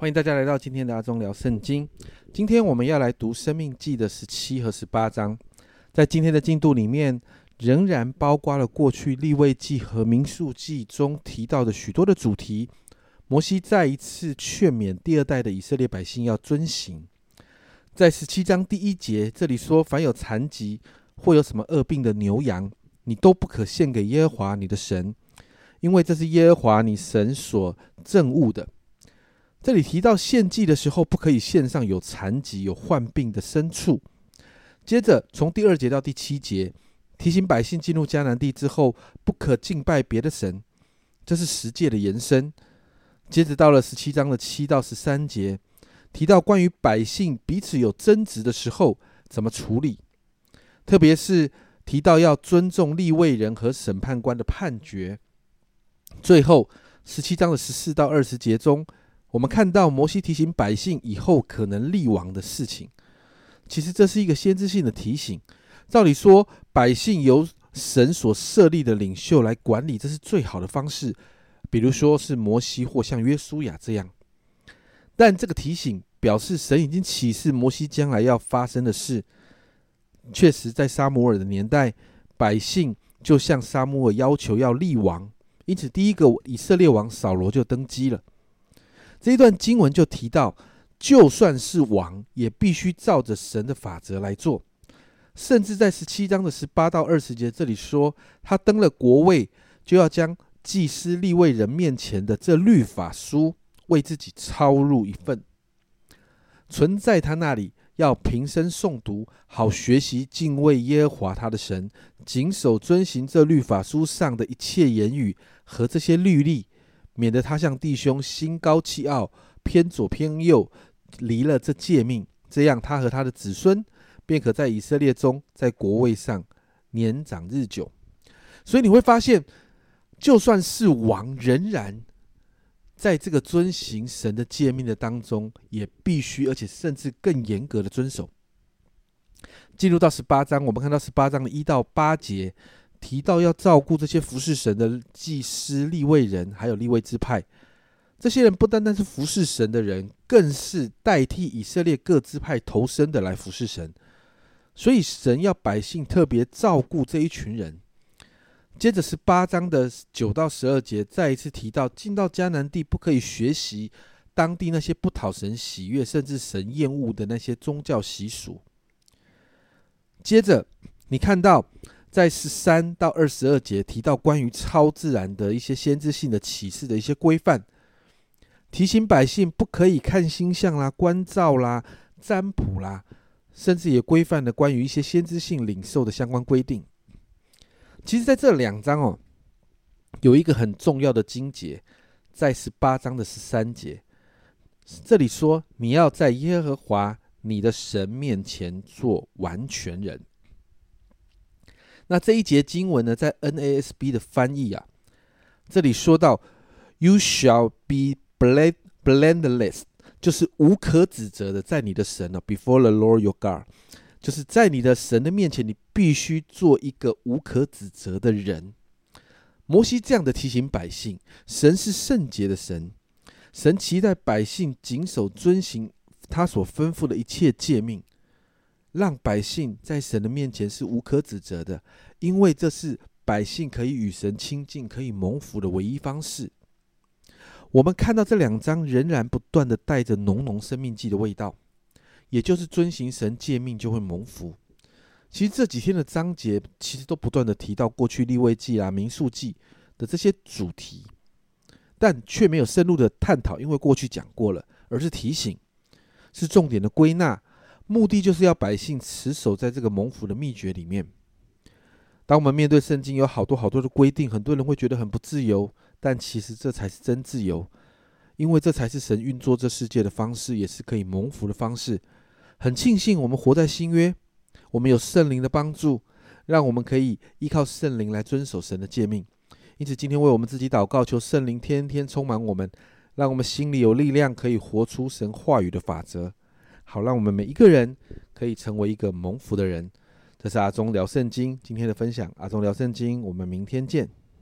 欢迎大家来到今天的阿忠聊圣经。今天我们要来读《生命记》的十七和十八章。在今天的进度里面，仍然包括了过去立位记和民数记中提到的许多的主题。摩西再一次劝勉第二代的以色列百姓要遵行。在十七章第一节，这里说：“凡有残疾或有什么恶病的牛羊，你都不可献给耶和华你的神，因为这是耶和华你神所憎恶的。”这里提到献祭的时候，不可以献上有残疾、有患病的牲畜。接着从第二节到第七节，提醒百姓进入迦南地之后，不可敬拜别的神，这是十诫的延伸。接着到了十七章的七到十三节，提到关于百姓彼此有争执的时候怎么处理，特别是提到要尊重立位人和审判官的判决。最后十七章的十四到二十节中。我们看到摩西提醒百姓以后可能立王的事情，其实这是一个先知性的提醒。照理说，百姓由神所设立的领袖来管理，这是最好的方式。比如说是摩西或像约书亚这样。但这个提醒表示，神已经启示摩西将来要发生的事。确实，在沙摩尔的年代，百姓就向沙摩尔要求要立王，因此第一个以色列王扫罗就登基了。这一段经文就提到，就算是王，也必须照着神的法则来做。甚至在十七章的十八到二十节，这里说他登了国位，就要将祭司立位人面前的这律法书为自己抄入一份，存在他那里，要平生诵读，好学习敬畏耶和华他的神，谨守遵行这律法书上的一切言语和这些律例。免得他向弟兄心高气傲，偏左偏右，离了这诫命，这样他和他的子孙便可在以色列中，在国位上年长日久。所以你会发现，就算是王，仍然在这个遵行神的诫命的当中，也必须，而且甚至更严格的遵守。进入到十八章，我们看到十八章的一到八节。提到要照顾这些服侍神的祭司、立位人，还有立位支派，这些人不单单是服侍神的人，更是代替以色列各支派投身的来服侍神。所以神要百姓特别照顾这一群人。接着十八章的九到十二节，再一次提到进到迦南地不可以学习当地那些不讨神喜悦，甚至神厌恶的那些宗教习俗。接着你看到。在十三到二十二节提到关于超自然的一些先知性的启示的一些规范，提醒百姓不可以看星象啦、观照啦、占卜啦，甚至也规范了关于一些先知性领受的相关规定。其实，在这两章哦，有一个很重要的经节，在十八章的十三节，这里说你要在耶和华你的神面前做完全人。那这一节经文呢，在 NASB 的翻译啊，这里说到，You shall be blameless，就是无可指责的，在你的神呢，before the Lord your God，就是在你的神的面前，你必须做一个无可指责的人。摩西这样的提醒百姓，神是圣洁的神，神期待百姓谨守遵行他所吩咐的一切诫命。让百姓在神的面前是无可指责的，因为这是百姓可以与神亲近、可以蒙福的唯一方式。我们看到这两章仍然不断的带着浓浓生命记的味道，也就是遵行神诫命就会蒙福。其实这几天的章节其实都不断的提到过去立位记啊、民数记的这些主题，但却没有深入的探讨，因为过去讲过了，而是提醒，是重点的归纳。目的就是要百姓持守在这个蒙福的秘诀里面。当我们面对圣经有好多好多的规定，很多人会觉得很不自由，但其实这才是真自由，因为这才是神运作这世界的方式，也是可以蒙福的方式。很庆幸我们活在新约，我们有圣灵的帮助，让我们可以依靠圣灵来遵守神的诫命。因此，今天为我们自己祷告，求圣灵天天充满我们，让我们心里有力量，可以活出神话语的法则。好，让我们每一个人可以成为一个蒙福的人。这是阿忠聊圣经今天的分享。阿忠聊圣经，我们明天见。